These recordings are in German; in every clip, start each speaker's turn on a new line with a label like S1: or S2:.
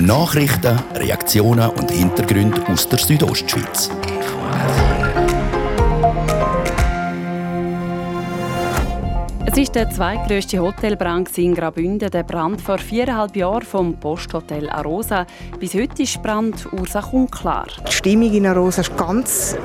S1: Nachrichten, Reaktionen und Hintergründe aus der Südostschweiz.
S2: Es ist der zweitgrößte Hotelbrand in Graubünden, der Brand vor viereinhalb Jahren vom Posthotel Arosa. Bis heute ist die Brandursache unklar.
S3: Die Stimmung in Arosa war ganz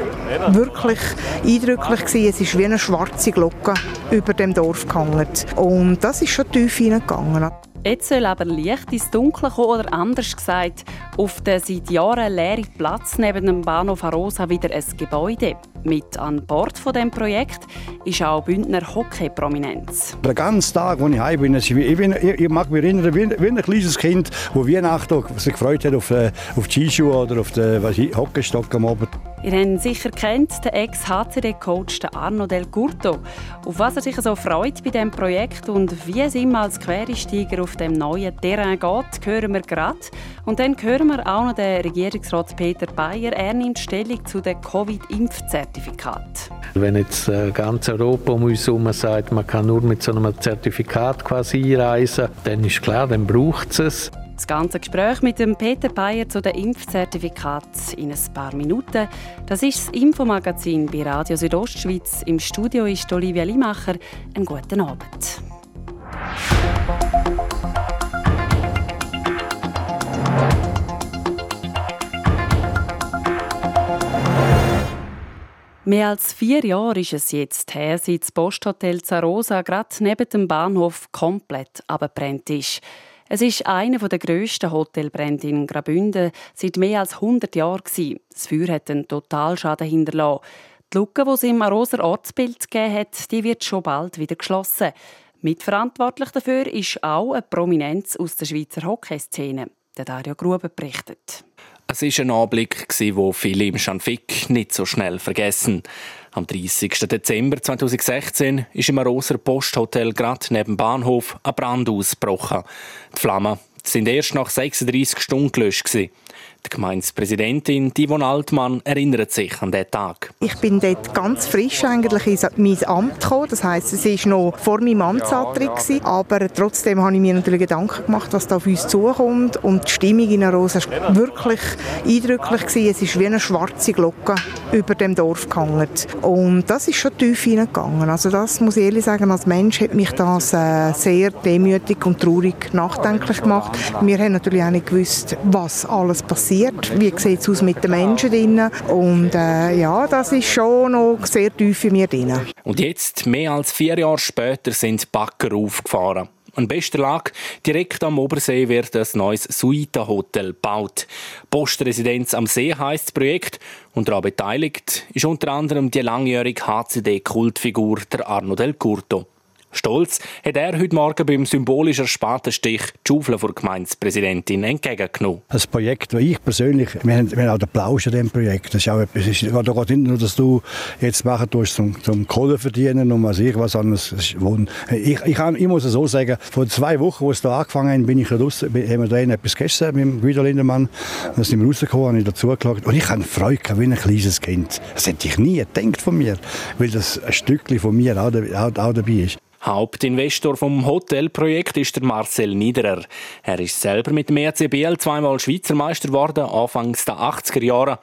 S3: wirklich eindrücklich. Es ist wie eine schwarze Glocke über dem Dorf gehangen. Und das ist schon tief hineingegangen.
S2: Jetzt soll aber Licht ins Dunkle kommen oder anders gesagt, auf den seit Jahren leeren Platz neben dem Bahnhof Arosa wieder ein Gebäude. Mit an Bord von dem Projekt ist auch Bündner Hockey-Prominenz.
S4: Den ganzen Tag, als ich heim bin, ich, bin, ich, ich mag mich erinnern, wie, wie ein kleines Kind, das Weihnachten sich gefreut hat auf, äh, auf die Skischuhe oder auf den Hockeystock am Abend.
S2: Ihr habt sicher kennt den Ex-HCD-Coach Arno Del Curto. Auf was er sich so freut bei diesem Projekt und wie es ihm als Quereinsteiger auf dem neuen Terrain geht, hören wir gerade. Und dann hören wir auch noch den Regierungsrat Peter Bayer. Er nimmt Stellung zu dem Covid-Impfzertifikat.
S5: Wenn jetzt äh, ganz Europa um uns herum sagt, man kann nur mit so einem Zertifikat quasi einreisen, dann ist klar, dann braucht es es.
S2: Das ganze Gespräch mit dem Peter Bayer zu den Impfzertifikaten in ein paar Minuten. Das ist das Infomagazin bei Radio Südostschweiz. Im Studio ist Olivia Limacher. Einen guten Abend. Mehr als vier Jahre ist es jetzt her, seit das Posthotel Zarosa gerade neben dem Bahnhof komplett abgebrannt ist. Es ist einer der grössten Hotelbrände in Graubünden seit mehr als 100 Jahren. Das Feuer hat einen Totalschaden hinterlassen. Die Lücke, die es im Aroser Ortsbild gegeben hat, die wird schon bald wieder geschlossen. Mitverantwortlich dafür ist auch eine Prominenz aus der Schweizer Hockeyszene. Der Dario Gruber berichtet.
S6: Es war ein Anblick, den viele im Schanfik nicht so schnell vergessen. Am 30. Dezember 2016 ist im Roser Posthotel gerade neben dem Bahnhof ein Brand ausgebrochen. Die Flammen sind erst nach 36 Stunden gelöscht. Die Gemeindepräsidentin Yvonne Altmann erinnert sich an diesen Tag.
S3: Ich bin dort ganz frisch eigentlich in mein Amt gekommen. Das heisst, es war noch vor meinem Amtsantritt. Aber trotzdem habe ich mir natürlich Gedanken gemacht, was da auf uns zukommt. Und die Stimmung in Arosa war wirklich eindrücklich. Es ist wie eine schwarze Glocke über dem Dorf gehangen. Und das ist schon tief hineingegangen. Also das muss ich ehrlich sagen, als Mensch hat mich das äh, sehr demütig und traurig nachdenklich gemacht. Wir haben natürlich auch nicht gewusst, was alles passiert passiert, wie sieht es aus mit den Menschen drin und äh, ja, das ist schon noch sehr tief in mir drin.
S6: Und jetzt, mehr als vier Jahre später, sind Bagger aufgefahren. An bester Lage, direkt am Obersee wird ein neues Suita-Hotel gebaut. Postresidenz am See heisst das Projekt und daran beteiligt ist unter anderem die langjährige HCD-Kultfigur der Arno Del Curto. Stolz hat er heute Morgen beim symbolischen Spatenstich die Schaufel der Gemeindepräsidentin entgegengenommen.
S4: Das Projekt, das ich persönlich, wir haben, wir haben auch den Plausch an diesem Projekt. Das ist auch etwas, es geht nicht nur, dass du jetzt machen tust, zum, zum Kohle verdienen und was ich was anderes. Ich, ich, kann, ich muss es so sagen, vor zwei Wochen, wo es da angefangen hat, bin ich raus, haben wir da etwas gegessen mit Guido Lindemann. Dann sind wir rausgekommen, habe ich dazu geschaut. Und ich habe Freude wie ein kleines Kind. Das hätte ich nie gedacht von mir, weil das ein Stückchen von mir auch, auch, auch dabei ist.
S6: Hauptinvestor vom Hotelprojekt ist der Marcel Niederer. Er ist selber mit dem ECBL zweimal Schweizer Meister geworden, anfangs der 80er Jahre.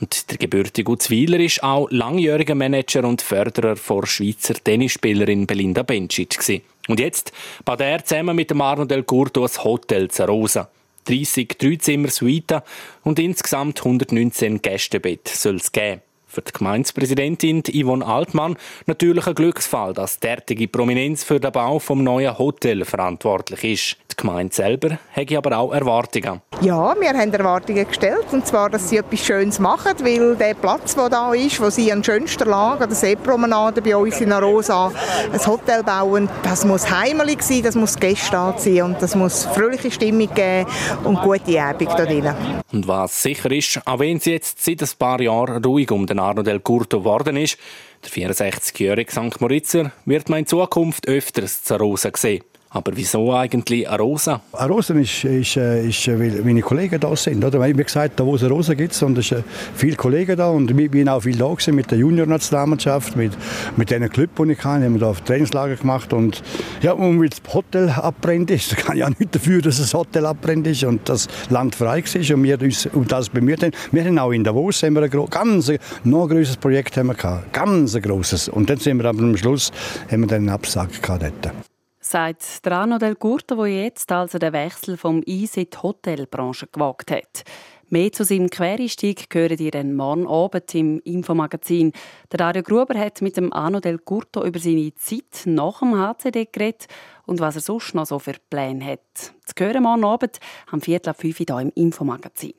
S6: Und der gebürtige Uzwiler ist auch langjähriger Manager und Förderer vor Schweizer Tennisspielerin Belinda Bencic. Und jetzt baut er zusammen mit dem Arno Del Curto das Hotel Zarosa. 30 Dreizimmer-Suiten und insgesamt 119 Gästebett soll es geben. Für die Gemeindepräsidentin Yvonne Altmann natürlich ein Glücksfall, dass derartige Prominenz für den Bau vom neuen Hotel verantwortlich ist. Die Gemeinde selber hat aber auch Erwartungen.
S3: Ja, wir haben Erwartungen gestellt, und zwar, dass sie etwas Schönes machen, weil der Platz, der da ist, wo sie an schönster Lage, an der Seepromenade bei uns in Arosa, ein Hotel bauen, das muss heimelig sein, das muss Gäste anziehen und das muss fröhliche Stimmung geben und gute Abend da drin.
S6: Und was sicher ist, auch wenn sie jetzt seit ein paar Jahren ruhig um den Arno del Curto geworden ist. Der 64-jährige St. Moritzer wird man in Zukunft öfters zu Rosa sehen. Aber wieso eigentlich Arosa?
S4: Arosa ist, ist, äh, ist, äh, weil meine Kollegen da sind. Oder? Wie gesagt, da wo es Arosa gibt, und es sind viele Kollegen da und wir sind auch viel da gewesen mit der Junior-Nationalmannschaft, mit, mit den Clubs, die ich haben wir da Trainingslager gemacht und ja, und weil das Hotel abbrennt ist, kann ich auch nicht dafür, dass das Hotel abbrennt ist und das Land frei ist und wir uns um das bemüht haben. Wir haben auch in Davos haben wir ein ganz, noch größeres Projekt haben wir gehabt, ganz großes. Und dann sind wir aber am Schluss haben wir dann einen Absag gehabt dort
S2: sagt Drano del Curto, wo jetzt also den Wechsel vom Eis in die Hotelbranche gewagt hat. Mehr zu seinem Quereinstieg hören ihr dann morgen Abend im Infomagazin. Der Dario Gruber hat mit dem Arno del Curto über seine Zeit nach dem HCD geredet und was er sonst noch so für Pläne hat. Das hören morgen Abend am Viertel ab 5 Uhr hier im Infomagazin.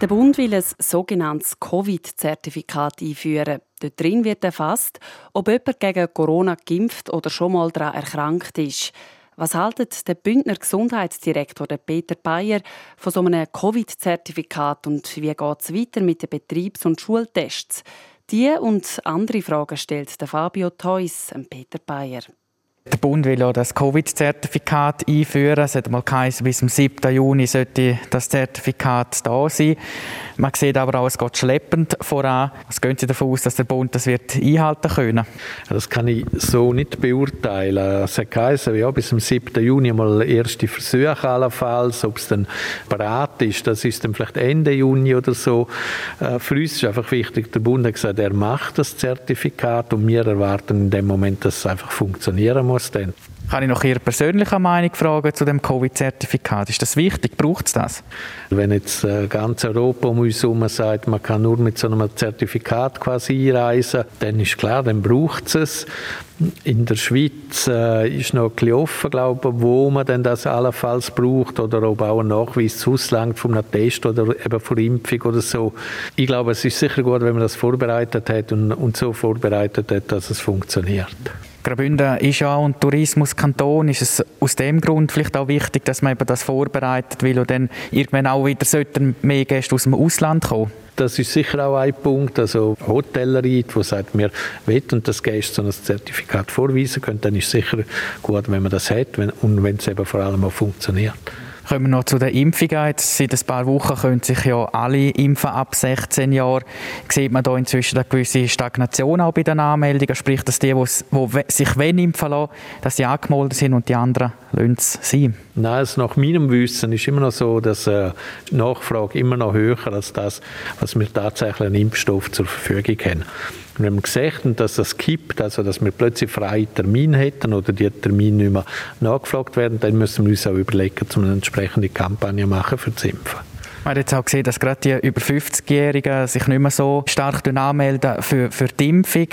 S2: Der Bund will ein sogenanntes Covid-Zertifikat einführen. Dort drin wird erfasst, ob jemand gegen Corona geimpft oder schon mal daran erkrankt ist. Was haltet der Bündner Gesundheitsdirektor Peter Bayer von so einem Covid-Zertifikat und wie geht es weiter mit den Betriebs- und Schultests? Die und andere Fragen stellt Fabio Theus Peter Bayer.
S7: Der Bund will ja das Covid-Zertifikat einführen. Es hat mal geheißen, bis zum 7. Juni sollte das Zertifikat da sein. Man sieht aber auch, es geht schleppend voran. Was gehen Sie davon aus, dass der Bund das wird einhalten können?
S5: Das kann ich so nicht beurteilen. Es hat geheißen, ja, bis zum 7. Juni mal erste Versuche allenfalls. Ob es dann bereit ist, das ist dann vielleicht Ende Juni oder so. Äh, für uns ist einfach wichtig, der Bund hat gesagt, er macht das Zertifikat und wir erwarten in dem Moment, dass es einfach funktionieren muss muss dann.
S7: Kann ich noch Ihre persönliche Meinung fragen zu dem Covid-Zertifikat? Ist das wichtig? Braucht es das?
S5: Wenn jetzt äh, ganz Europa um uns herum sagt, man kann nur mit so einem Zertifikat quasi einreisen, dann ist klar, dann braucht es in der Schweiz äh, ist noch ein bisschen offen, glaube ich, wo man denn das allenfalls braucht oder ob auch ein Nachweis auslangt von einem Test oder eben von Impfung oder so. Ich glaube, es ist sicher gut, wenn man das vorbereitet hat und, und so vorbereitet hat, dass es funktioniert.
S7: Graubünden ist ja ein Tourismuskanton. Ist es aus dem Grund vielleicht auch wichtig, dass man eben das vorbereitet, weil dann irgendwann auch wieder sollten mehr Gäste aus dem Ausland kommen?
S5: Das ist sicher auch ein Punkt. Also Hotellerie, wo sagt, wir wollen, dass Gäste so ein Zertifikat vorweisen können, dann ist es sicher gut, wenn man das hat und wenn es eben vor allem auch funktioniert.
S7: Kommen wir noch zu den Impfungen. Jetzt seit ein paar Wochen können sich ja alle impfen ab 16 Jahren. Sieht man da inzwischen eine gewisse Stagnation auch bei den Anmeldungen? Sprich, dass die, die sich impfen lassen, dass sie angemeldet sind und die anderen lassen es sein?
S5: Nein, also nach meinem Wissen ist immer noch so, dass äh, die Nachfrage immer noch höher als das, was wir tatsächlich an Impfstoff zur Verfügung haben. Und wenn wir gesagt haben, dass das kippt, also dass wir plötzlich freie Termine hätten oder die Termine nicht mehr nachgefragt werden, dann müssen wir uns auch überlegen, um eine entsprechende Kampagne machen für das Impfen.
S7: Man hat jetzt auch gesehen, dass gerade die über 50-Jährigen sich nicht mehr so stark anmelden für, für die Impfung,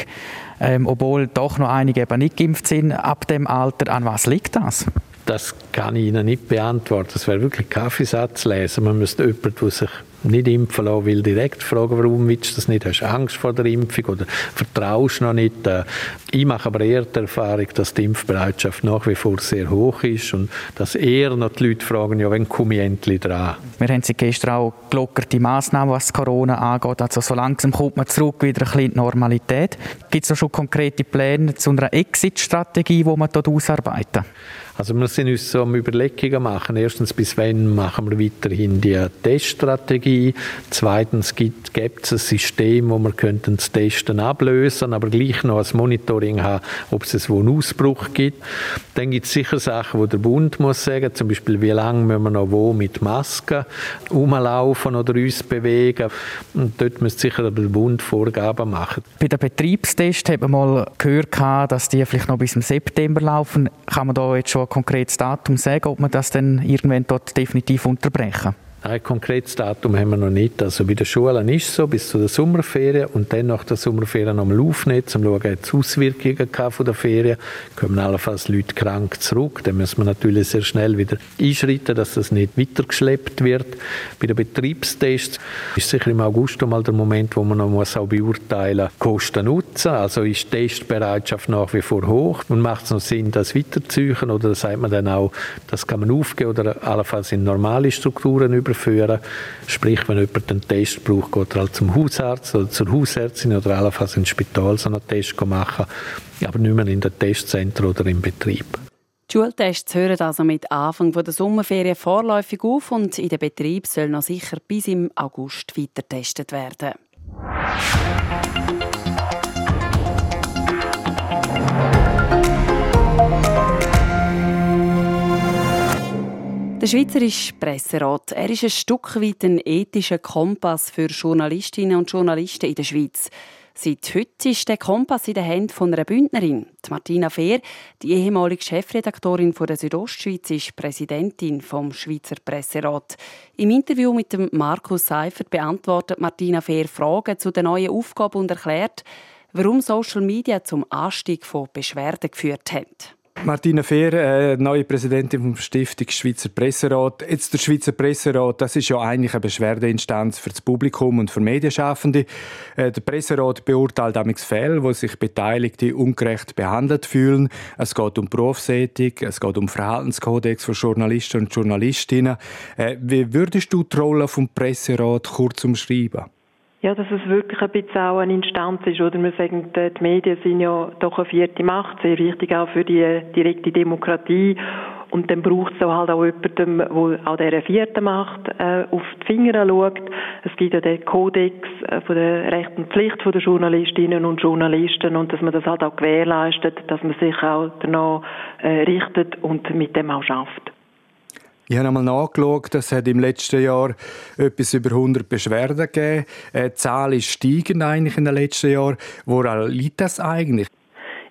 S7: ähm, obwohl doch noch einige eben nicht geimpft sind ab dem Alter. An was liegt das?
S5: Das kann ich Ihnen nicht beantworten. Das wäre wirklich Kaffeesatz lesen. Man müsste jemanden, der sich nicht impfen lassen will, direkt fragen, warum willst du das nicht? Hast du Angst vor der Impfung oder vertraust noch nicht? Äh, ich mache aber eher die Erfahrung, dass die Impfbereitschaft nach wie vor sehr hoch ist und dass eher noch die Leute fragen, ja, wann komme ich endlich dran?
S7: Wir haben sie gestern auch gelockerte Massnahmen, was Corona angeht. Also so langsam kommt man zurück wieder ein bisschen in die Normalität. Gibt es schon konkrete Pläne zu einer Exit-Strategie, die man dort ausarbeiten?
S5: Also wir sind uns so am Überlegungen machen. Erstens, bis wann machen wir weiterhin die Teststrategie? Zweitens, gibt, gibt es ein System, wo wir könnten das Testen ablösen, aber gleich noch ein Monitoring haben, ob es einen Ausbruch gibt. Dann gibt es sicher Sachen, wo der Bund muss sagen, zum Beispiel, wie lange müssen wir noch wo mit Masken rumlaufen oder uns bewegen. Und dort muss sicher der Bund Vorgaben machen.
S7: Bei den Betriebstests hat man mal gehört, dass die vielleicht noch bis zum September laufen. Kann man da jetzt schon ein konkretes Datum sagen, ob man das dann irgendwann dort definitiv unterbrechen?
S5: Ein konkretes Datum haben wir noch nicht. Also bei den Schulen ist es so, bis zu der Sommerferien und dann nach der Sommerferien nochmal aufnehmen, um zu schauen, ob es Auswirkungen von der Ferien Kommen allenfalls Leute krank zurück, dann müssen wir natürlich sehr schnell wieder einschreiten, dass das nicht weitergeschleppt wird. Bei den Betriebstests ist sicher im August mal der Moment, wo man noch auch beurteilen muss, Kosten nutzen. Also ist die Testbereitschaft nach wie vor hoch und macht es noch Sinn, das weiterzuziehen oder sagt man dann auch, das kann man aufgeben oder allenfalls in normale Strukturen über überführen. Sprich, wenn jemand einen Test braucht, geht er halt zum Hausarzt oder zur Hausärztin oder allenfalls ins Spital so einen Test machen, aber nicht mehr in den Testzentren oder im Betrieb.
S2: Die Schultests hören also mit Anfang der Sommerferien vorläufig auf und in den Betrieb soll noch sicher bis im August weiter getestet werden. Der Schweizerische Presserat er ist ein Stück weit ein ethischer Kompass für Journalistinnen und Journalisten in der Schweiz. Seit heute ist der Kompass in den Händen von einer Bündnerin. Die Martina Fehr, die ehemalige Chefredaktorin von der Südostschweiz, ist Präsidentin vom Schweizer Presserat. Im Interview mit dem Markus Seifert beantwortet Martina Fehr Fragen zu der neuen Aufgabe und erklärt, warum Social Media zum Anstieg von Beschwerden geführt hat.
S8: Martina Fehr, äh, neue Präsidentin vom Stiftung Schweizer Presserat. Jetzt der Schweizer Presserat, das ist ja eigentlich eine Beschwerdeinstanz für das Publikum und für Medienschaffende. Äh, der Presserat beurteilt damals Fälle, wo sich Beteiligte ungerecht behandelt fühlen. Es geht um Berufsethik, es geht um Verhaltenskodex von Journalisten und Journalistinnen. Äh, wie würdest du die Rolle vom Presserat kurz umschreiben?
S9: Ja, dass es wirklich ein bisschen auch eine Instanz ist, oder? Wir sagen, die Medien sind ja doch eine vierte Macht, sehr wichtig auch für die direkte Demokratie. Und dann braucht es halt auch jemanden, der auch dieser vierten Macht äh, auf die Finger schaut. Es gibt ja den Kodex äh, von der Rechten und Pflicht der Journalistinnen und Journalisten und dass man das halt auch gewährleistet, dass man sich auch danach äh, richtet und mit dem auch schafft.
S8: Ich habe einmal nachgeschaut, es hat im letzten Jahr etwas über 100 Beschwerden gegeben. Äh, die Zahl ist steigend eigentlich in den letzten Jahren. Woran liegt das eigentlich?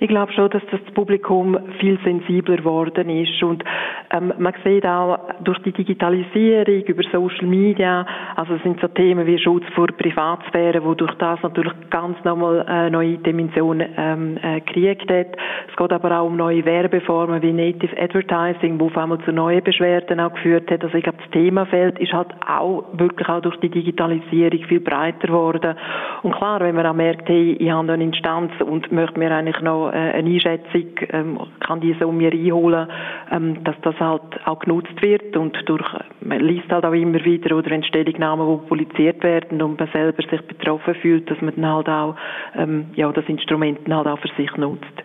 S9: Ich glaube schon, dass das Publikum viel sensibler geworden ist und ähm, man sieht auch durch die Digitalisierung über Social Media, also es sind so Themen wie Schutz vor Privatsphäre, wo durch das natürlich ganz nochmal eine neue Dimension ähm, äh, gekriegt hat. Es geht aber auch um neue Werbeformen wie Native Advertising, wo auf einmal zu neuen Beschwerden auch geführt hat. Also ich glaube, das Themafeld ist halt auch wirklich auch durch die Digitalisierung viel breiter geworden. Und klar, wenn man auch merkt, hey, ich habe eine Instanz und möchte mir eigentlich noch äh, eine Einschätzung, ähm, kann die so mir einholen, ähm, dass das halt auch genutzt wird und durch, man liest halt auch immer wieder oder wenn Stellungnahmen, die publiziert werden und man selber sich betroffen fühlt, dass man dann halt auch, ähm, ja, das Instrument halt auch für sich nutzt.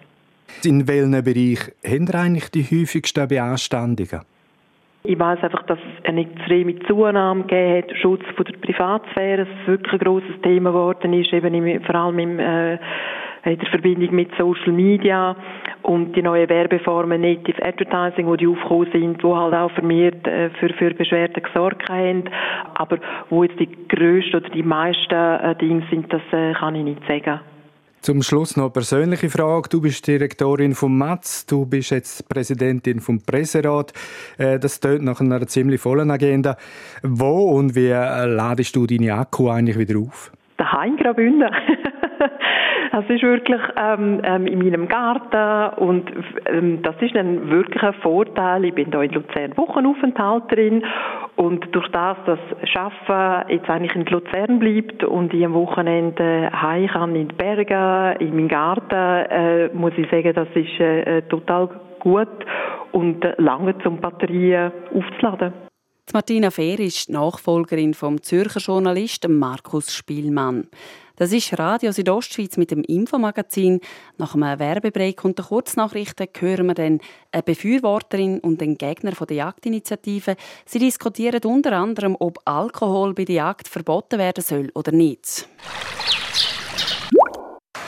S8: In welchem Bereich haben Sie eigentlich die häufigsten Beanstandungen?
S9: Ich weiß einfach, dass es eine extreme Zunahme gegeben hat, Schutz von der Privatsphäre, dass es wirklich ein grosses Thema geworden ist, eben im, vor allem im äh, in der Verbindung mit Social Media und die neuen Werbeformen Native Advertising, die aufgekommen sind, die halt auch vermehrt äh, für, für Beschwerden gesorgt haben. Aber wo jetzt die grössten oder die meisten äh, Dinge sind, das äh, kann ich nicht sagen.
S8: Zum Schluss noch eine persönliche Frage. Du bist Direktorin vom MATS, du bist jetzt Präsidentin vom Presserat. Äh, das tönt nach einer ziemlich vollen Agenda. Wo und wie äh, ladest du deine Akku eigentlich wieder auf?
S9: Daheim Graubünden. Das ist wirklich ähm, ähm, in meinem Garten und ähm, das ist ein Vorteil. Ich bin da in Luzern Wochenaufenthalterin und durch das, dass Arbeiten jetzt eigentlich in Luzern bleibt und ich am Wochenende heim kann in die Berge, in meinen Garten, äh, muss ich sagen, das ist äh, total gut und äh, lange zum Batterien aufzuladen.
S2: Martina Fehr ist die Nachfolgerin vom Zürcher Journalisten Markus Spielmann. Das ist Radio Südostschweiz mit dem Infomagazin. Nach einem Werbebreak und der Kurznachrichten hören wir dann eine Befürworterin und den Gegner der Jagdinitiative. Sie diskutieren unter anderem, ob Alkohol bei der Jagd verboten werden soll oder nicht.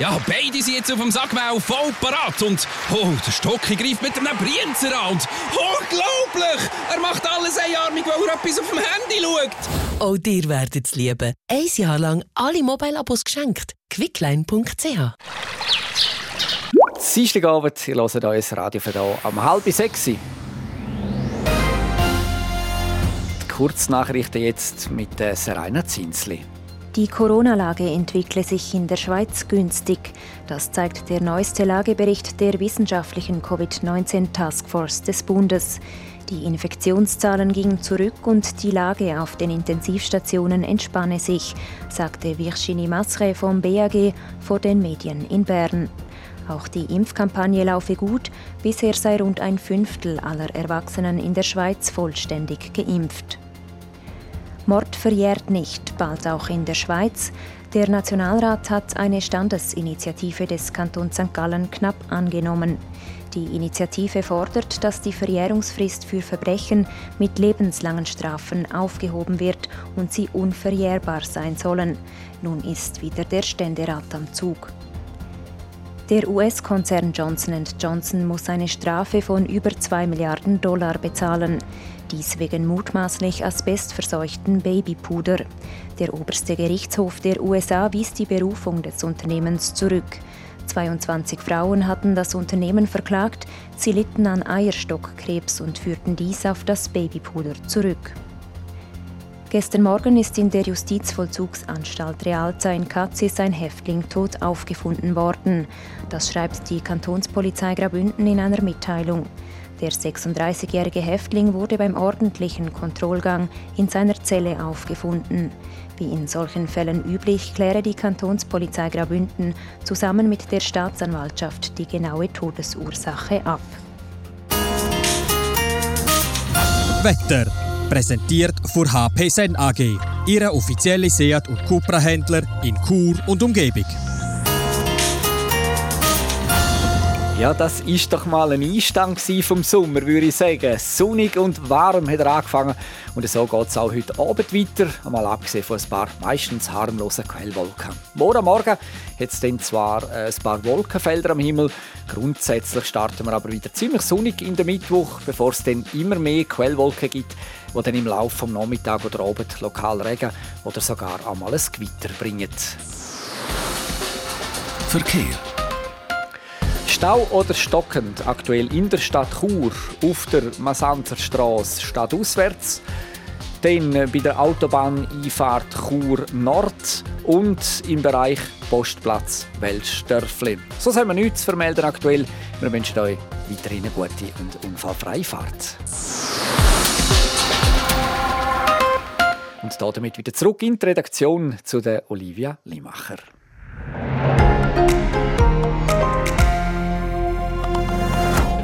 S10: Ja, beide sind jetzt auf dem Sackmau voll parat und oh, der Stocki greift mit einem Brienzer an und unglaublich! Er macht alles einarmig, weil er etwas auf dem Handy schaut.
S11: Auch dir werdet es lieben. Ein Jahr lang alle Mobile-Abos geschenkt. quickline.ch
S12: Dienstagabend, ihr hört euer Radio für hier am halb sechs. Die Kurznachrichten jetzt mit der Serena Zinsli.
S13: Die Corona-Lage entwickle sich in der Schweiz günstig. Das zeigt der neueste Lagebericht der wissenschaftlichen Covid-19-Taskforce des Bundes. Die Infektionszahlen gingen zurück und die Lage auf den Intensivstationen entspanne sich, sagte Virginie Masre vom BAG vor den Medien in Bern. Auch die Impfkampagne laufe gut. Bisher sei rund ein Fünftel aller Erwachsenen in der Schweiz vollständig geimpft. Mord verjährt nicht, bald auch in der Schweiz. Der Nationalrat hat eine Standesinitiative des Kantons St. Gallen knapp angenommen. Die Initiative fordert, dass die Verjährungsfrist für Verbrechen mit lebenslangen Strafen aufgehoben wird und sie unverjährbar sein sollen. Nun ist wieder der Ständerat am Zug. Der US-Konzern Johnson Johnson muss eine Strafe von über 2 Milliarden Dollar bezahlen. Dies wegen mutmaßlich asbestverseuchten Babypuder. Der oberste Gerichtshof der USA wies die Berufung des Unternehmens zurück. 22 Frauen hatten das Unternehmen verklagt, sie litten an Eierstockkrebs und führten dies auf das Babypuder zurück. Gestern Morgen ist in der Justizvollzugsanstalt Realza in Katzis ein Häftling tot aufgefunden worden. Das schreibt die Kantonspolizei Graubünden in einer Mitteilung. Der 36-jährige Häftling wurde beim ordentlichen Kontrollgang in seiner Zelle aufgefunden. Wie in solchen Fällen üblich kläre die Kantonspolizei Graubünden zusammen mit der Staatsanwaltschaft die genaue Todesursache ab.
S14: Wetter Präsentiert von HP Sen AG, Ihre offizielle Seat- und Cupra-Händler in Chur und Umgebung.
S12: Ja, das ist doch mal ein Einstand vom Sommer, würde ich sagen. Sonnig und warm hat er angefangen und so geht es auch heute Abend weiter, einmal abgesehen von ein paar meistens harmlosen Quellwolken. Morgen Morgen hat es dann zwar äh, ein paar Wolkenfelder am Himmel, grundsätzlich starten wir aber wieder ziemlich sonnig in der Mittwoch, bevor es dann immer mehr Quellwolken gibt, die dann im Laufe des Nachmittags oder Abend lokal Regen oder sogar einmal ein Gewitter bringen.
S1: Verkehr
S12: Stau oder stockend aktuell in der Stadt Chur auf der Masanzer Straße stadtauswärts. Dann bei der Autobahneinfahrt Chur Nord und im Bereich Postplatz Weltstörfli. So haben wir nichts zu vermelden aktuell. Wir wünschen euch weiterhin eine gute und unfallfreie Fahrt. Und damit wieder zurück in die Redaktion zu der Olivia Limacher.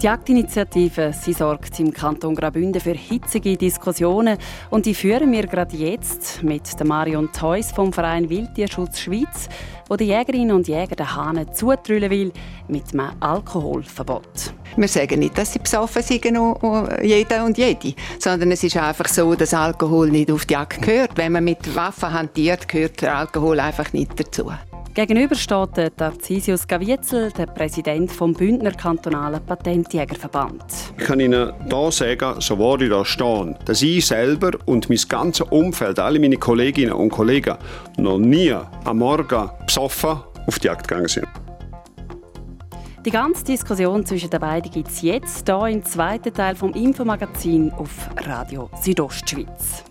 S2: Die Jagdinitiative sie sorgt im Kanton Graubünden für hitzige Diskussionen und die führen wir gerade jetzt mit Marion Theus vom Verein Wildtierschutz Schweiz, wo die Jägerinnen und Jäger den Hahnen zutrüllen will mit einem Alkoholverbot.
S15: Wir sagen nicht, dass sie besoffen sind, jeder und jede, sondern es ist einfach so, dass Alkohol nicht auf die Jagd gehört. Wenn man mit Waffen hantiert, gehört der Alkohol einfach nicht dazu.
S2: Gegenüber steht der Tarcisius Gavietzel, der Präsident vom Bündner kantonalen Patentjägerverband.
S16: Ich kann Ihnen hier sagen, so wo ich da stehe, dass ich selber und mein ganzes Umfeld, alle meine Kolleginnen und Kollegen, noch nie am Morgen besoffen auf die Jagd gegangen sind.
S2: Die ganze Diskussion zwischen den beiden gibt es jetzt hier im zweiten Teil vom Infomagazin auf Radio Südostschweiz.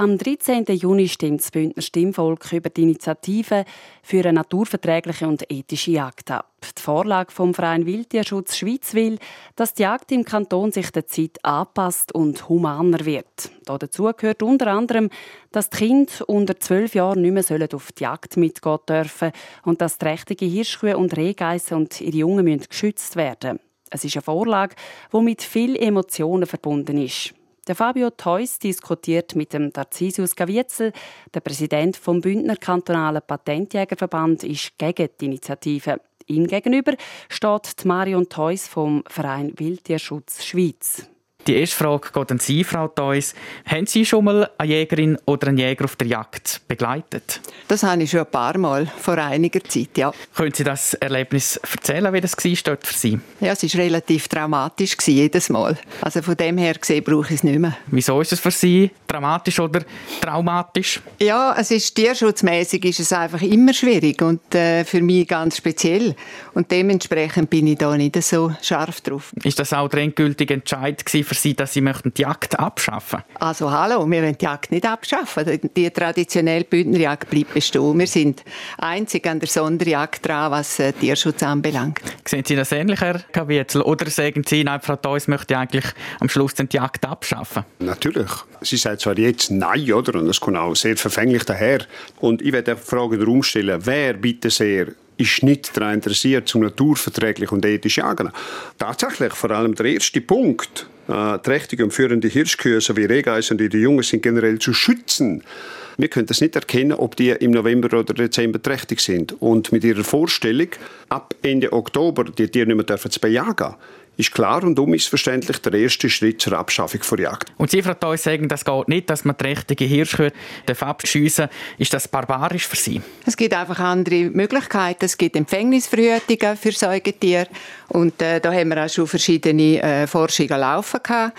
S2: Am 13. Juni stimmt das Bündner Stimmvolk über die Initiative für eine naturverträgliche und ethische Jagd ab. Die Vorlage vom Freien Wildtierschutz Schweiz will, dass die Jagd im Kanton sich der Zeit anpasst und humaner wird. Dazu gehört unter anderem, dass die Kinder unter zwölf Jahren nicht mehr auf die Jagd mitgehen dürfen und dass trächtige Hirschkühe und Rehgeissen und ihre Jungen geschützt werden müssen. Es ist eine Vorlage, die mit vielen Emotionen verbunden ist. Der Fabio Theus diskutiert mit dem Tarcisius Gavietzel, der Präsident vom Bündner kantonalen Patentjägerverband, ist gegen die Initiative. Ihm gegenüber steht Marion Theus vom Verein Wildtierschutz Schweiz.
S7: Die erste Frage geht an Sie, Frau Theus. Haben Sie schon mal eine Jägerin oder einen Jäger auf der Jagd begleitet?
S15: Das habe ich schon ein paar Mal, vor einiger Zeit, ja.
S7: Können Sie das Erlebnis erzählen, wie das war für Sie?
S15: Ja, es war relativ dramatisch, jedes Mal. Also von dem her gesehen brauche ich es nicht mehr.
S7: Wieso ist es für Sie dramatisch oder traumatisch?
S15: Ja, es ist tierschutzmäßig ist es einfach immer schwierig und äh, für mich ganz speziell. Und dementsprechend bin ich da nicht so scharf drauf.
S7: Ist das auch der endgültige Entscheid für Sie, dass Sie möchten die Jagd abschaffen
S15: Also hallo, wir wollen die Jagd nicht abschaffen. Die traditionelle Bündnerjagd bleibt bestehen. Wir sind einzig an der Sonderjagd dran, was äh, Tierschutz anbelangt.
S7: Sehen Sie das ähnlich, Herr Kavietzel? Oder sagen Sie, nein, Frau Theus möchte eigentlich am Schluss die Jagd abschaffen?
S16: Natürlich. Sie sagt zwar jetzt Nein, oder? Und das kommt auch sehr verfänglich daher. Und ich werde die Frage Raum stellen, wer bitte sehr ist nicht daran interessiert, zum naturverträglich und ethisch jagen. Tatsächlich, vor allem der erste Punkt, äh, trächtige und führende Hirschkühe sowie Rehgeißen, die die Jungen sind, generell zu schützen. Wir können das nicht erkennen, ob die im November oder Dezember trächtig sind. Und mit ihrer Vorstellung, ab Ende Oktober die Tiere nicht mehr dürfen zu bejagen, ist klar und unmissverständlich der erste Schritt zur Abschaffung der Jagd.
S7: Und Sie, Frau Theus, sagen, das geht nicht, dass man trächtige Hirschkühe abschiessen Ist das barbarisch für Sie?
S15: Es gibt einfach andere Möglichkeiten. Es gibt Empfängnisverhütungen für Säugetiere. Und äh, da haben wir auch schon verschiedene äh, Forschungen laufen gehabt.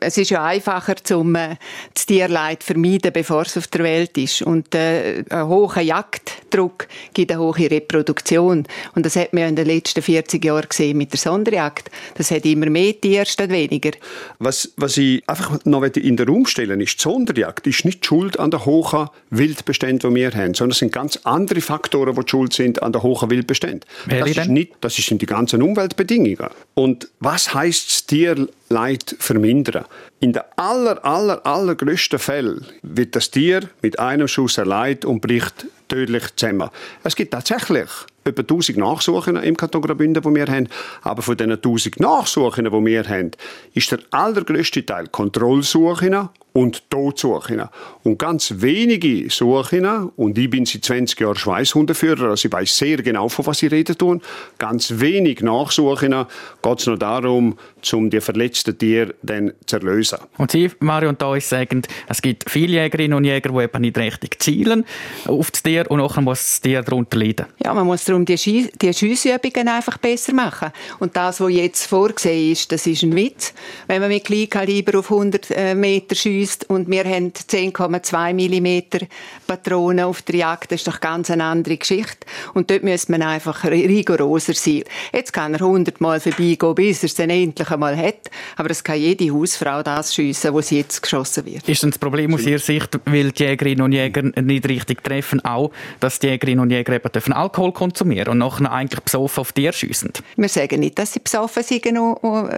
S15: Es ist ja einfacher, zum äh, das Tierleid vermeiden, bevor es auf der Welt ist. Und äh, ein hoher Jagddruck gibt eine hohe Reproduktion. Und das hat man ja in den letzten 40 Jahren gesehen mit der Sonderjagd. Das hat immer mehr Tiere statt weniger.
S16: Was, was ich einfach noch in den Raum stellen ist, die Sonderjagd ist nicht schuld an der hohen Wildbestände, die wir haben, sondern es sind ganz andere Faktoren, die schuld sind an der hohen Wildbestände. Das ist nicht, das sind die ganzen Umweltbedingungen. Und was heißt das Tierleid vermindern? In den aller, aller, allergrößten Fällen wird das Tier mit einem Schuss erleidet und bricht tödlich zusammen. Es gibt tatsächlich etwa 1000 Nachsuchen im Kanton Graubünden, die wir haben. Aber von diesen 1000 Nachsuchen, die wir haben, ist der allergrößte Teil Kontrollsuchen und Todsuchen. Und ganz wenige Suchen, und ich bin seit 20 Jahren Schweißhundeführer, also ich weiß sehr genau, von was ich rede tun, ganz wenig Nachsuchen geht es noch darum, um die verletzten Tiere dann zu erlösen.
S7: Und Sie, Mario und uns sagen, es gibt viele Jägerinnen und Jäger, die eben nicht richtig zielen auf das Tier und nachher muss das Tier darunter leiden.
S15: Ja, man muss darum die, Schie die Schiessübungen einfach besser machen. Und das, was jetzt vorgesehen ist, das ist ein Witz. Wenn man mit Kleinkaliber auf 100 äh, Meter schießt und wir haben 10,2 mm Patronen auf der Jagd, das ist doch ganz eine andere Geschichte. Und dort muss man einfach rigoroser sein. Jetzt kann er 100 Mal vorbeigehen, bis er es dann endlich einmal hat. Aber es kann jede Hausfrau das schiessen, was jetzt geschossen wird.
S7: Ist das Problem aus Ihrer Sicht, weil die Jägerinnen und Jäger nicht richtig treffen, auch, dass die Jägerinnen und Jäger eben dürfen Alkohol konsumieren und nachher eigentlich besoffen auf Tiere schiessen?
S15: Wir sagen nicht, dass sie besoffen sind,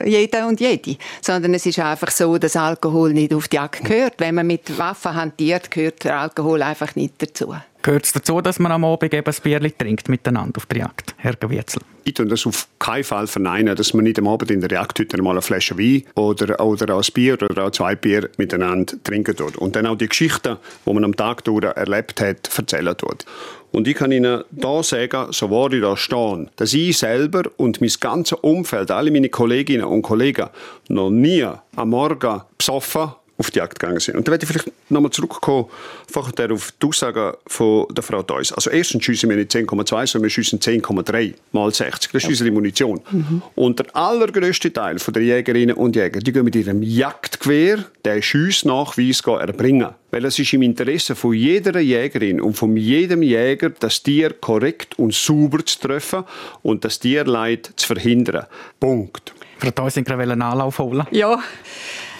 S15: jeder und jede, sondern es ist einfach so, dass Alkohol nicht auf die Jagd gehört. Wenn man mit Waffen hantiert, gehört der Alkohol einfach nicht dazu.
S7: Gehört es dazu, dass man am Abend eben ein Bierchen trinkt miteinander auf der Jagd, Herr Gewürzel?
S16: Ich tue das auf keinen Fall verneinen, dass man nicht am Abend in der Jagdhütte mal eine Flasche Wein oder, oder ein Bier oder auch zwei Bier miteinander trinken tut. Und dann auch die Geschichten, die man am Tag durch erlebt hat, erzählen tut. Und ich kann Ihnen da sagen, so wahr ich da stehe, dass ich selber und mein ganzes Umfeld, alle meine Kolleginnen und Kollegen, noch nie am Morgen besoffen auf die Jagd gegangen sind. Und da werde ich vielleicht nochmal zurückkommen vorher auf die Aussagen von der Frau Deuss. Also erstens schiessen wir nicht 10,2, sondern wir schiessen 10,3 mal 60. Das ist ja. unsere Munition. Mhm. Und der allergrößte Teil der Jägerinnen und Jäger, die gehen mit ihrem Jagdgewehr den Schussnachweis erbringen. Weil es ist im Interesse von jeder Jägerin und von jedem Jäger, das Tier korrekt und sauber zu treffen und das Tierleid zu verhindern. Punkt.
S7: Frau Deuss, ich einen Anlauf holen.
S15: Ja.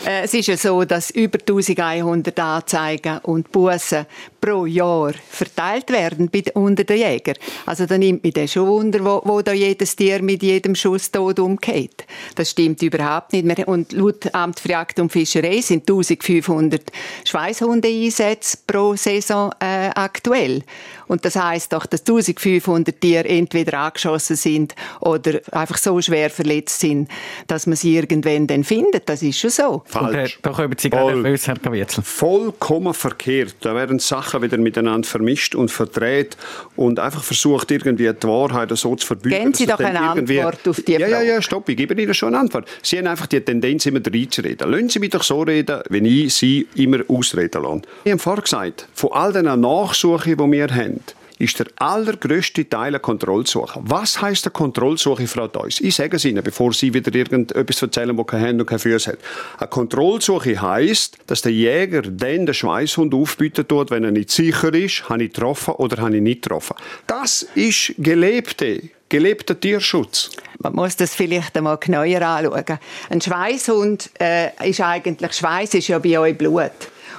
S15: Äh, es ist ja so, dass über 1100 Anzeigen und Bussen pro Jahr verteilt werden unter den Jägern. Also da nimmt mich das schon Wunder, wo, wo da jedes Tier mit jedem Schuss tot umgeht. Das stimmt überhaupt nicht mehr. Und laut Amt für Jagd und Fischerei sind 1500 Schweißhundeeinsätze pro Saison äh, aktuell. Und das heißt doch, dass 1500 Tiere entweder angeschossen sind oder einfach so schwer verletzt sind, dass man sie irgendwann dann findet. Das ist schon so.
S16: Falsch.
S7: Da kommen Sie gerade Herr Kavietzel.
S16: Vollkommen verkehrt. Da werden Sachen wieder miteinander vermischt und verdreht und einfach versucht, irgendwie die Wahrheit so zu verbünden.
S15: Geben Sie doch eine Antwort auf die
S16: Frage. Ja, ja, ja, stopp, ich gebe Ihnen schon eine Antwort. Sie haben einfach die Tendenz, immer reinzureden. Lassen Sie mich doch so reden, wenn ich Sie immer ausreden lasse. Ich habe vorher gesagt, von all den Nachsuchen, die wir haben, ist der allergrößte Teil eine Kontrollsuche. Was heißt eine Kontrollsuche, Frau Deuss? Ich sage es Ihnen, bevor Sie wieder irgendetwas erzählen, wo keine Hände und keine Füße hat. Eine Kontrollsuche heißt, dass der Jäger dann den Schweißhund aufbieten tut, wenn er nicht sicher ist, habe ich getroffen oder habe ich nicht getroffen. Das ist gelebte gelebter Tierschutz.
S15: Man muss das vielleicht einmal genauer anschauen. Ein Schweißhund äh, ist eigentlich, Schweiß ist ja bei euch Blut.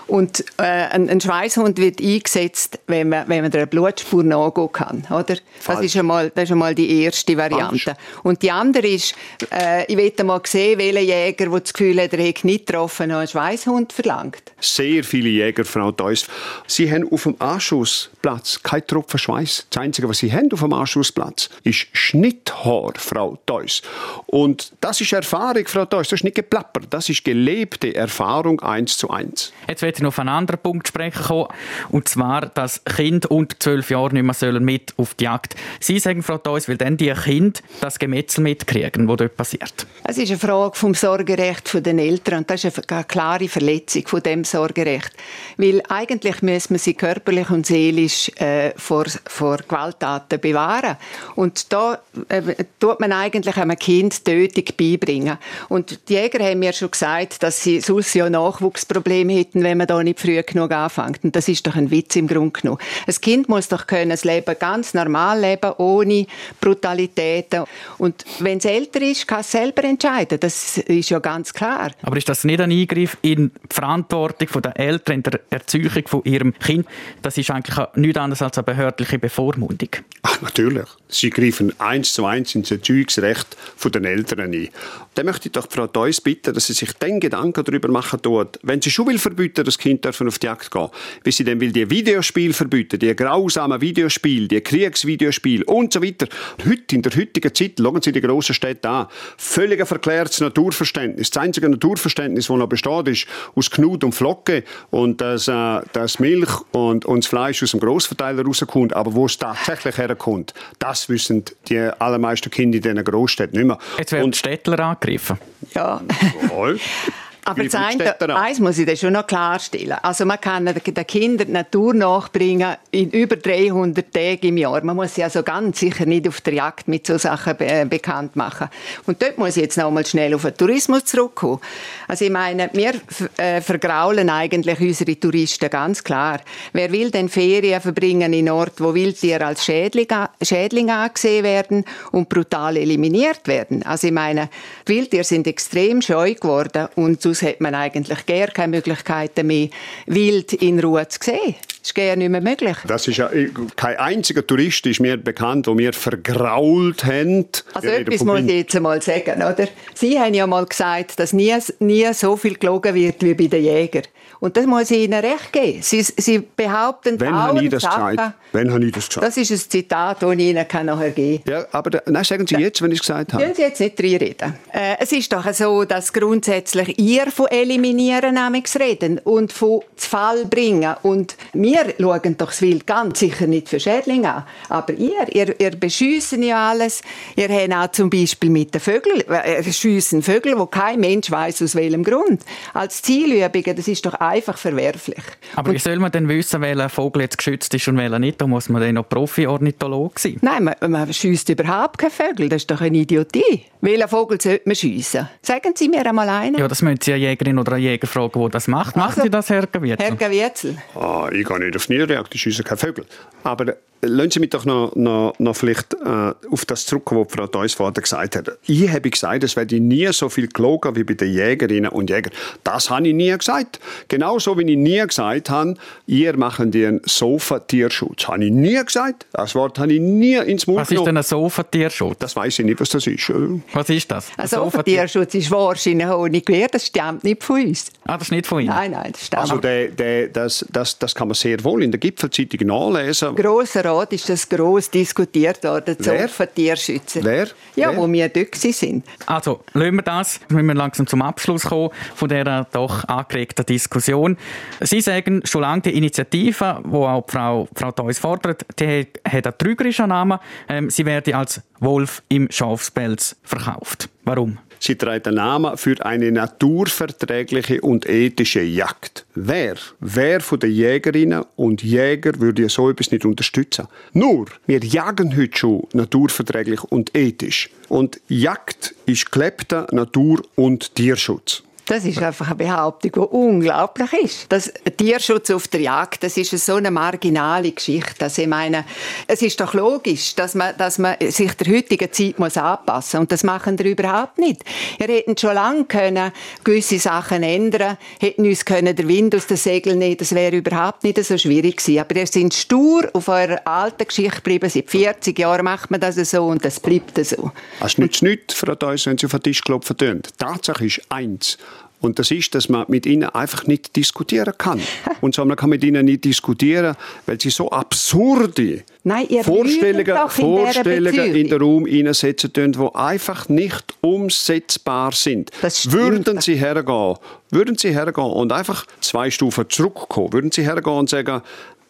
S15: Und äh, ein, ein Schweißhund wird eingesetzt, wenn man, wenn man der Blutspur nachgehen kann. Oder? Das, ist einmal, das ist einmal die erste Variante. Falsch. Und die andere ist, äh, ich will mal sehen, welcher Jäger, der das Gefühl hat, er hätte nicht getroffen, noch einen Schweißhund verlangt.
S16: Sehr viele Jäger, Frau Deuss. Sie haben auf dem Anschussplatz keinen Tropfen Schweiß. Das Einzige, was Sie haben auf dem Anschussplatz, ist Schnitthaar, Frau Deuss. Und das ist Erfahrung, Frau Deuss. Das ist nicht geplappert. Das ist gelebte Erfahrung eins zu eins.
S7: Jetzt ich noch auf einen anderen Punkt sprechen kommen. Und zwar, dass Kinder unter zwölf Jahren nicht mehr sollen mit auf die Jagd. Sie sagen, Frau Theus, weil dann die Kinder das Gemetzel mitkriegen, was dort passiert.
S15: Es ist eine Frage vom Sorgerecht der Eltern. Und das ist eine klare Verletzung von dem Sorgerecht. Weil eigentlich müssen wir sie körperlich und seelisch äh, vor, vor Gewalttaten bewahren. Und da äh, tut man eigentlich einem Kind Tötung beibringen. Und die Jäger haben mir schon gesagt, dass sie sonst ja Nachwuchsprobleme hätten, wenn man da nicht früh genug anfängt. Und das ist doch ein Witz im Grunde genommen. Ein Kind muss doch können das Leben ganz normal leben, ohne Brutalitäten. Und wenn es älter ist, kann es selber entscheiden. Das ist ja ganz klar.
S7: Aber ist das nicht ein Eingriff in die Verantwortung der Eltern, in der Erziehung von ihrem Kind? Das ist eigentlich nichts anderes als eine behördliche Bevormundung.
S16: Ach, natürlich. Sie greifen eins zu eins ins Erziehungsrecht der Eltern ein. Dann möchte ich doch Frau Deuss bitten, dass sie sich den Gedanken darüber machen tut, wenn sie schon will verbieten, das Kind dürfen auf die Jagd gehen, wie sie dann will die Videospiele verbieten, die grausamen Videospiele, die Kriegsvideospiele und so weiter. Heute, in der heutigen Zeit, schauen Sie die grossen Städte an, völlig verklärtes Naturverständnis. Das einzige Naturverständnis, das noch besteht, ist aus Knut und Flocke und dass, äh, dass Milch und, und das Fleisch aus dem Grossverteiler rauskommt, aber wo es tatsächlich herkommt, das wissen die allermeisten Kinder in diesen Großstädten nicht mehr.
S7: Jetzt werden und, Städtler angegriffen.
S15: Ja. Aber das eine, eins muss ich dir schon noch klarstellen. Also man kann den Kindern die Natur nachbringen in über 300 Tagen im Jahr. Man muss sie also ganz sicher nicht auf der Jagd mit so Sachen be bekannt machen. Und dort muss ich jetzt noch mal schnell auf den Tourismus zurückkommen. Also ich meine, wir äh, vergraulen eigentlich unsere Touristen ganz klar. Wer will denn Ferien verbringen in Ort, wo Wildtiere als Schädling, Schädling angesehen werden und brutal eliminiert werden? Also ich meine, Wildtiere sind extrem scheu geworden und zu Sonst hat man eigentlich gar keine Möglichkeiten mehr, wild in Ruhe zu sehen. Das ist gar nicht mehr möglich.
S16: Das ist ja, kein einziger Tourist ist mir bekannt, der mir vergrault haben.
S15: Also etwas muss ich jetzt einmal sagen, oder? Sie haben ja mal gesagt, dass nie, nie so viel gelogen wird wie bei den Jägern. Und das muss ich Ihnen recht geben. Sie, Sie behaupten
S16: Wenn habe ich das Sachen, gesagt? Wenn habe ich das gesagt?
S15: Das ist ein Zitat, das ich Ihnen nachher geben
S16: kann. Ja, aber nein, sagen Sie jetzt, wenn ich es gesagt habe.
S15: Wollen Sie jetzt nicht reinreden. Äh, es ist doch so, dass grundsätzlich ihr von Eliminieren reden und von zu Fall bringen. Und wir schauen doch das Wild ganz sicher nicht für Schädlinge an. Aber ihr, ihr, ihr beschiessen ja alles. Ihr habt auch zum Beispiel mit den Vögeln, äh, schiessen Vögel, wo kein Mensch weiß aus welchem Grund. Als Zielübung, das ist doch einfach verwerflich.
S7: Aber wie soll man denn wissen, welcher Vogel jetzt geschützt ist und welcher nicht? Da muss man dann noch Profi-Ornitholog sein.
S15: Nein, man, man schießt überhaupt keine Vögel. Das ist doch eine Idiotie. Welchen Vogel sollte man schiessen? Sagen Sie mir einmal einen.
S7: Ja, das müssen Sie eine Jägerin oder einen Jäger fragen, der das macht. Machen also, Sie das, Herr Gewürzel?
S15: Herr Gewürzel.
S16: Ah, ich gehe nicht auf Niederjagd, ich schiesse keine Vögel. Aber lassen Sie mich doch noch, noch, noch vielleicht äh, auf das zurückkommen, was Frau Deusvater gesagt hat. Ich habe gesagt, es werde nie so viel gelogen wie bei den Jägerinnen und Jägern. Das habe ich nie gesagt. Genauso wie ich nie gesagt habe, ihr macht den Sofa-Tierschutz. Das habe ich nie gesagt. Das Wort habe ich nie ins Mund
S7: Was ist denn ein Sofa-Tierschutz?
S16: Das weiß ich nicht, was das ist.
S7: Was ist das?
S15: Ein Sofa-Tierschutz ist wahrscheinlich auch nicht gewährt. Das stammt nicht von uns.
S7: Ah, das ist nicht von Ihnen?
S15: Nein, nein, das stammt.
S16: Also der, der, das, das, das kann man sehr wohl in der Gipfelzeitung nachlesen.
S15: Grosser Rat ist das gross diskutiert worden, Zoffen Tierschützer.
S16: Wer?
S15: Ja,
S16: Wer?
S15: wo wir dort sind.
S7: Also, lassen wir das. Wir müssen langsam zum Abschluss kommen von dieser doch angeregten Diskussion. Sie sagen, schon lange die Initiative, die auch Frau, Frau Theus fordert, die hat einen trügerischen Namen. Ähm, sie werde als Wolf im Schafspelz verkauft. Warum?
S16: Sie trägt den Namen für eine naturverträgliche und ethische Jagd. Wer, wer von den Jägerinnen und Jäger würde so etwas nicht unterstützen? Nur, wir jagen heute schon naturverträglich und ethisch. Und Jagd ist gelebter Natur- und Tierschutz.
S15: Das ist einfach eine Behauptung, die unglaublich ist. Das Tierschutz auf der Jagd, das ist so eine marginale Geschichte. Also ich meine, es ist doch logisch, dass man, dass man sich der heutigen Zeit muss anpassen und das machen wir überhaupt nicht. Wir hätten schon lange können gewisse Sachen ändern, hätten uns können der Wind aus den Segeln nehmen, das wäre überhaupt nicht so schwierig gewesen. Aber ihr sind stur auf eurer alten Geschichte geblieben. Seit 40 Jahren macht man das so und das bleibt so.
S16: Es nützt nichts, Frau Deuss, wenn Sie auf den Tisch klopfen. Tatsache ist eins. Und das ist, dass man mit ihnen einfach nicht diskutieren kann. Und so, man kann mit ihnen nicht diskutieren, weil sie so absurde
S15: Nein,
S16: Vorstellungen, Vorstellungen in, in den Raum hineinsetzen, die einfach nicht umsetzbar sind. Würden sie hergehen, würden sie hergehen und einfach zwei Stufen zurückkommen, würden sie hergehen und sagen,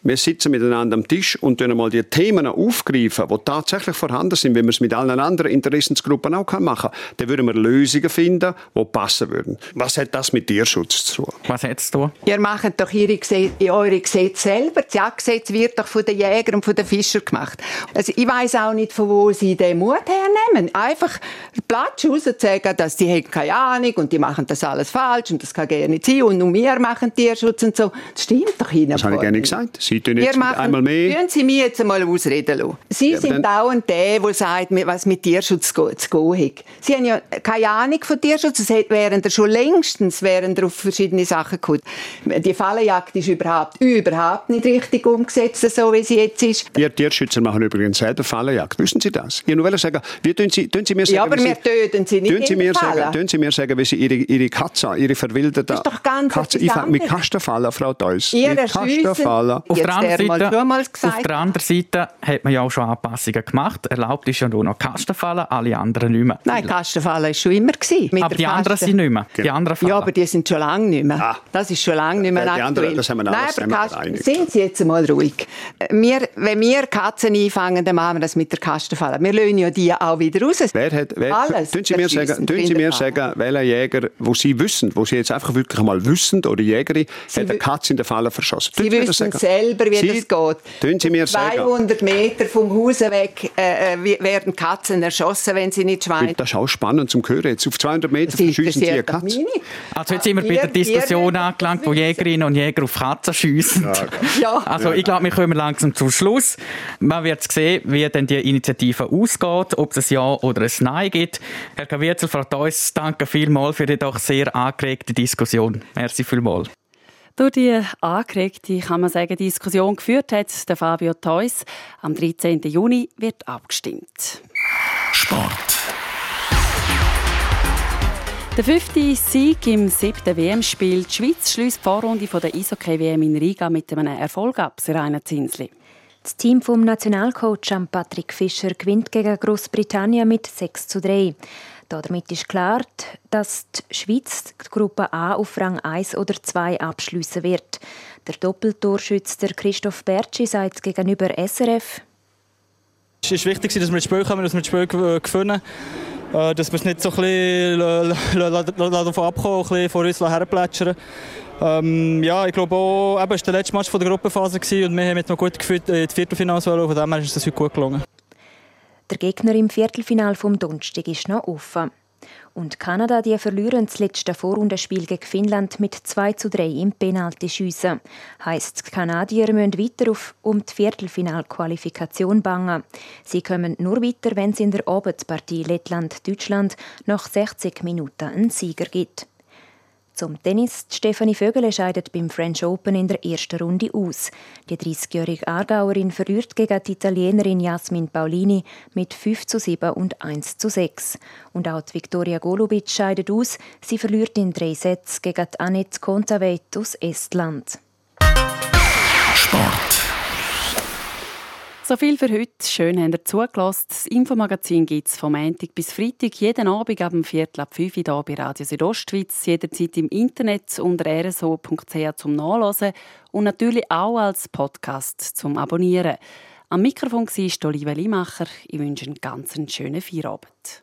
S16: wir sitzen miteinander am Tisch und dann mal die Themen aufgreifen, die tatsächlich vorhanden sind, wie man es mit allen anderen Interessensgruppen auch machen kann, dann würden wir Lösungen finden, die passen würden. Was hat das mit Tierschutz zu tun?
S7: Was hat es zu?
S15: Ihr macht doch ihre Gesetze, eure Gesetze selber. Das Jagdgesetz wird doch von den Jägern und von den Fischern gemacht. Also ich weiß auch nicht, von wo sie den Mut hernehmen. Einfach Platz raus und sagen, dass die haben keine Ahnung und die machen das alles falsch und das kann gerne nicht sein und nur wir machen Tierschutz und so. Das stimmt doch Ihnen.
S16: Das habe ich gerne gesagt. Sie tun jetzt
S15: machen,
S16: einmal mehr.
S15: Können Sie mich jetzt einmal ausreden lassen. Sie ja, sind dauernd der, der sagt, was mit Tierschutz zu gehen hat. Sie haben ja keine Ahnung von Tierschutz. Es wären da schon längstens wären auf verschiedene Sachen gekommen. Die Fallenjagd ist überhaupt, überhaupt nicht richtig umgesetzt, so wie sie jetzt ist.
S16: Wir Tierschützer machen übrigens selber Fallenjagd. Wissen Sie das? Ich wollte sagen, wie tun Sie, tun Sie mir sagen,
S15: Ja, aber wir töten sie nicht
S16: tun Sie mir sagen, tun Sie mir sagen, wie Sie Ihre, Ihre Katze, Ihre verwilderte
S15: das ist doch ganz
S16: Katze, ich mit Kastenfallen, Frau Deuss.
S15: Mit Kastenfallen.
S7: Auf der anderen Seite, auf der anderen Seite hat man ja auch schon Anpassungen gemacht. Erlaubt ist ja nur noch Kastenfallen, alle anderen nicht mehr.
S15: Nein, Kastenfallen war schon immer. Gewesen,
S7: aber die Kasten. anderen sind nicht mehr. Die anderen
S15: Ja, aber die sind schon lange nicht mehr. Ah. Das ist schon lange nicht mehr
S16: ja, die anderen, das haben wir
S15: Nein, aber Kasten, sind Sie jetzt mal ruhig. Wir, wenn wir Katzen einfangen, dann machen wir das mit der Kastenfalle. Wir lösen ja die auch wieder raus.
S16: Wer hat, wer, Alles tun Sie mir sagen, tun Sie mir sagen, welcher Jäger, wo Sie wissen, wo Sie jetzt einfach wirklich mal wissen, oder Jägerin, Sie hat eine Katze in der Falle verschossen.
S15: Sie wissen selber, wie Sie, das geht.
S16: Sie mir
S15: 200
S16: sagen.
S15: Meter vom Haus weg äh, äh werden Katzen erschossen, wenn sie nicht schweinen.
S16: Das ist auch spannend zum Hören. Jetzt auf 200 Meter verschießen Sie eine Katze.
S7: Also jetzt sind wir bei der Diskussion angelangt, wo Jägerinnen und Jäger auf Katzen schiessen. Ja, okay. ja. Also ich glaube, wir kommen langsam zum Schluss. Man wird sehen, wie denn die Initiative ausgeht, ob es ein Ja oder ein Nein gibt. Herr Kavierzel, Frau Deuss, danke vielmals für die doch sehr angeregte Diskussion. Merci vielmals.
S2: Durch die angeregte, kann man sagen, Diskussion geführt hat der Fabio Theus. Am 13. Juni wird abgestimmt.
S1: Sport.
S2: Der fünfte Sieg im siebten WM-Spiel. Die Schweiz schließt die Vorrunde der Eishockey-WM in Riga mit einem Erfolg ab, Serena Zinsli.
S13: Das Team vom Nationalcoach Patrick Fischer gewinnt gegen Großbritannien mit 6 zu 3. Damit ist klar, dass die Schweiz die Gruppe A auf Rang 1 oder 2 abschließen wird. Der Doppeltorschütze Christoph Bertschi sagt gegenüber SRF,
S17: es ist wichtig, dass wir das Spiel kommen, dass wir das Spiel gewinnen. Äh, dass wir es nicht so davon abkommen, vor uns herplätschern. Ähm, ja, ich glaube auch, es war der letzte Match der Gruppenphase und wir haben mit noch gut gefühlt in die Viertelfinale. Von dem her ist es heute gut gelungen.
S13: Der Gegner im Viertelfinal vom Donnerstag ist noch offen. Und Kanada die verlieren das letzte Vorrundenspiel gegen Finnland mit 2 zu 3 im Penaltyschiessen. Heißt, die Kanadier müssen weiter auf um die Viertelfinalqualifikation bangen. Sie kommen nur weiter, wenn es in der Abendpartie Lettland-Deutschland nach 60 Minuten einen Sieger gibt. Zum Tennis. Stefanie Vögele scheidet beim French Open in der ersten Runde aus. Die 30-jährige Aargauerin verliert gegen die Italienerin Jasmin Paulini mit 5 zu 7 und 1 zu 6. Und auch die Viktoria Golubic scheidet aus. Sie verliert in drei Sätzen gegen Annette Kontaveit aus Estland.
S1: Sport.
S2: So viel für heute. Schön, habt ihr zugelassen. Das Infomagazin gibt es vom Montag bis Freitag, jeden Abend ab dem Viertel ab 5 Uhr bei Radio Südostschweiz, jederzeit im Internet unter rso.ch zum Nachlesen und natürlich auch als Podcast zum Abonnieren. Am Mikrofon war Olivia Limacher. Ich wünsche einen ganz schönen Feierabend.